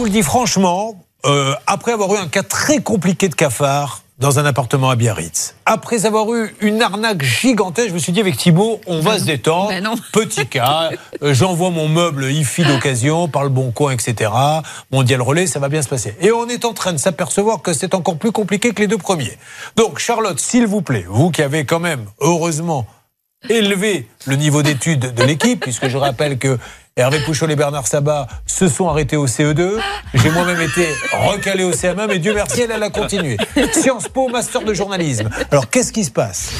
vous le dis franchement, euh, après avoir eu un cas très compliqué de cafard dans un appartement à Biarritz, après avoir eu une arnaque gigantesque, je me suis dit avec Thibault, on va se détendre. Ben. Petit cas, euh, j'envoie mon meuble IFI d'occasion par le bon coin, etc. Mondial relais, ça va bien se passer. Et on est en train de s'apercevoir que c'est encore plus compliqué que les deux premiers. Donc Charlotte, s'il vous plaît, vous qui avez quand même, heureusement, élevé le niveau d'études de l'équipe, puisque je rappelle que Hervé Pouchol et Bernard Sabat se sont arrêtés au CE2. J'ai moi-même été recalé au CM1, mais Dieu merci, elle, elle a continué. Sciences Po, master de journalisme. Alors, qu'est-ce qui se passe?